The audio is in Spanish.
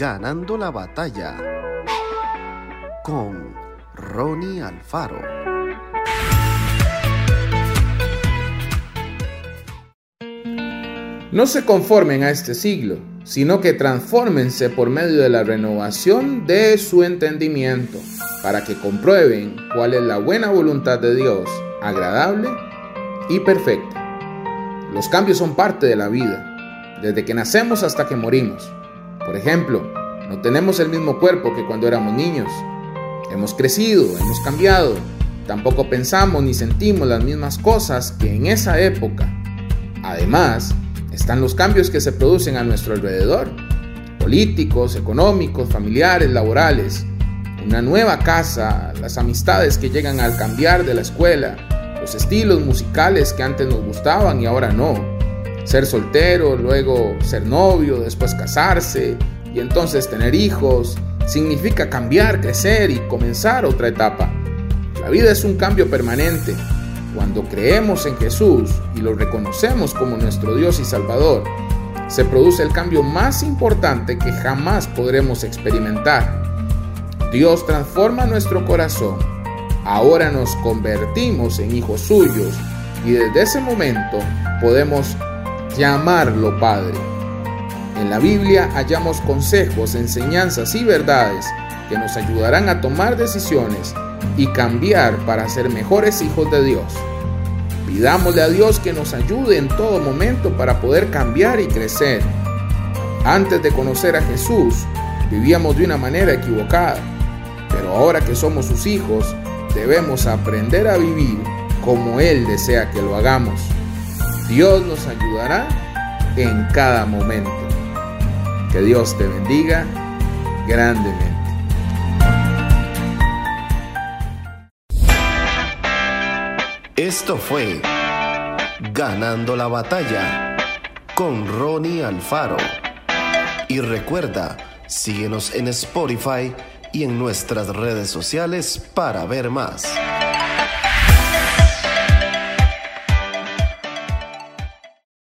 Ganando la batalla con Ronnie Alfaro. No se conformen a este siglo, sino que transfórmense por medio de la renovación de su entendimiento, para que comprueben cuál es la buena voluntad de Dios, agradable y perfecta. Los cambios son parte de la vida, desde que nacemos hasta que morimos. Por ejemplo, no tenemos el mismo cuerpo que cuando éramos niños. Hemos crecido, hemos cambiado. Tampoco pensamos ni sentimos las mismas cosas que en esa época. Además, están los cambios que se producen a nuestro alrededor, políticos, económicos, familiares, laborales, una nueva casa, las amistades que llegan al cambiar de la escuela, los estilos musicales que antes nos gustaban y ahora no, ser soltero, luego ser novio, después casarse y entonces tener hijos, significa cambiar, crecer y comenzar otra etapa. La vida es un cambio permanente cuando creemos en Jesús y lo reconocemos como nuestro Dios y Salvador, se produce el cambio más importante que jamás podremos experimentar. Dios transforma nuestro corazón. Ahora nos convertimos en hijos suyos y desde ese momento podemos llamarlo Padre. En la Biblia hallamos consejos, enseñanzas y verdades que nos ayudarán a tomar decisiones y cambiar para ser mejores hijos de Dios. Pidámosle a Dios que nos ayude en todo momento para poder cambiar y crecer. Antes de conocer a Jesús, vivíamos de una manera equivocada, pero ahora que somos sus hijos, debemos aprender a vivir como Él desea que lo hagamos. Dios nos ayudará en cada momento. Que Dios te bendiga grandemente. Esto fue Ganando la batalla con Ronnie Alfaro. Y recuerda, síguenos en Spotify y en nuestras redes sociales para ver más.